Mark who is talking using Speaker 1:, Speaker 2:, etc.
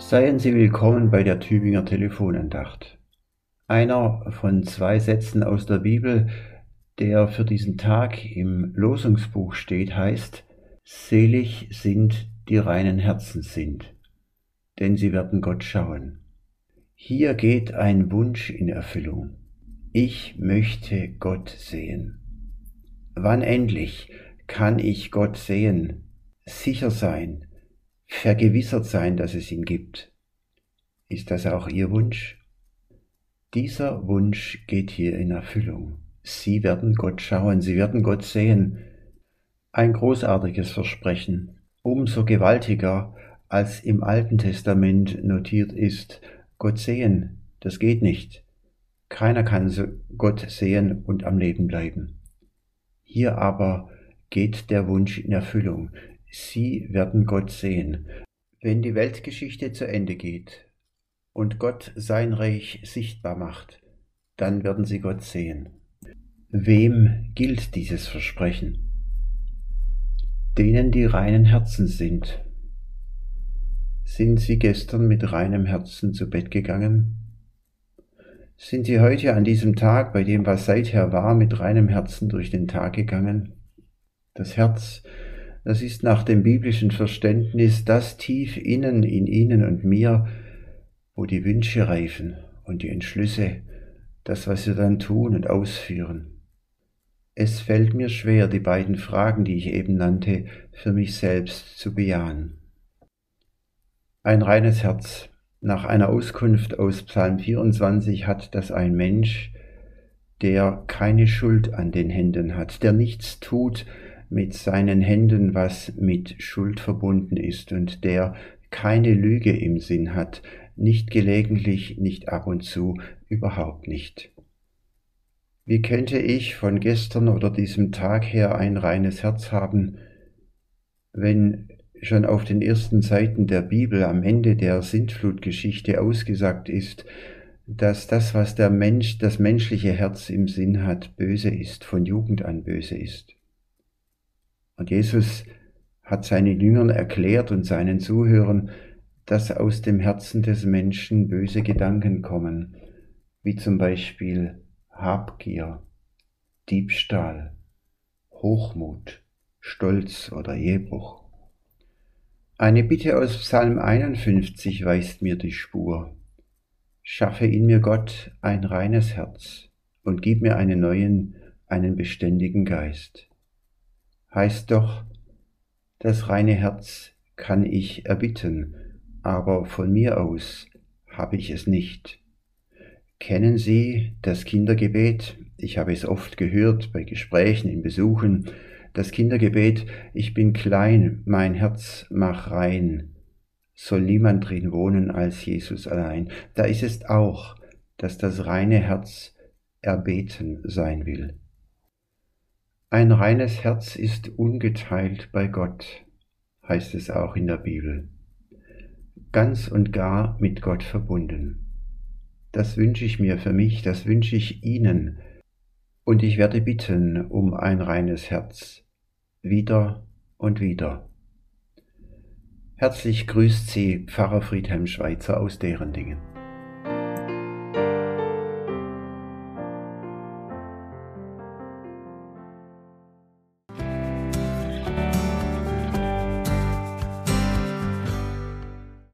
Speaker 1: Seien Sie willkommen bei der Tübinger Telefonandacht. Einer von zwei Sätzen aus der Bibel, der für diesen Tag im Losungsbuch steht, heißt, Selig sind die reinen Herzens sind, denn sie werden Gott schauen. Hier geht ein Wunsch in Erfüllung. Ich möchte Gott sehen. Wann endlich kann ich Gott sehen, sicher sein, vergewissert sein, dass es ihn gibt. Ist das auch Ihr Wunsch? Dieser Wunsch geht hier in Erfüllung. Sie werden Gott schauen, Sie werden Gott sehen. Ein großartiges Versprechen, umso gewaltiger, als im Alten Testament notiert ist, Gott sehen, das geht nicht. Keiner kann Gott sehen und am Leben bleiben. Hier aber geht der Wunsch in Erfüllung. Sie werden Gott sehen. Wenn die Weltgeschichte zu Ende geht und Gott sein Reich sichtbar macht, dann werden sie Gott sehen. Wem gilt dieses Versprechen? Denen, die reinen Herzen sind. Sind Sie gestern mit reinem Herzen zu Bett gegangen? Sind Sie heute an diesem Tag, bei dem was seither war, mit reinem Herzen durch den Tag gegangen? Das Herz das ist nach dem biblischen Verständnis das tief innen in Ihnen und mir, wo die Wünsche reifen und die Entschlüsse, das, was wir dann tun und ausführen. Es fällt mir schwer, die beiden Fragen, die ich eben nannte, für mich selbst zu bejahen. Ein reines Herz. Nach einer Auskunft aus Psalm 24 hat das ein Mensch, der keine Schuld an den Händen hat, der nichts tut, mit seinen Händen, was mit Schuld verbunden ist und der keine Lüge im Sinn hat, nicht gelegentlich, nicht ab und zu, überhaupt nicht. Wie könnte ich von gestern oder diesem Tag her ein reines Herz haben, wenn schon auf den ersten Seiten der Bibel am Ende der Sintflutgeschichte ausgesagt ist, dass das, was der Mensch, das menschliche Herz im Sinn hat, böse ist, von Jugend an böse ist. Und Jesus hat seinen Jüngern erklärt und seinen Zuhörern, dass aus dem Herzen des Menschen böse Gedanken kommen, wie zum Beispiel Habgier, Diebstahl, Hochmut, Stolz oder Ehebruch. Eine Bitte aus Psalm 51 weist mir die Spur. Schaffe in mir Gott ein reines Herz und gib mir einen neuen, einen beständigen Geist heißt doch, das reine Herz kann ich erbitten, aber von mir aus habe ich es nicht. Kennen Sie das Kindergebet? Ich habe es oft gehört bei Gesprächen, in Besuchen. Das Kindergebet, ich bin klein, mein Herz mach rein. Soll niemand drin wohnen als Jesus allein. Da ist es auch, dass das reine Herz erbeten sein will. Ein reines Herz ist ungeteilt bei Gott, heißt es auch in der Bibel. Ganz und gar mit Gott verbunden. Das wünsche ich mir für mich, das wünsche ich Ihnen, und ich werde bitten um ein reines Herz, wieder und wieder. Herzlich grüßt Sie Pfarrer Friedhelm Schweizer aus deren Dingen.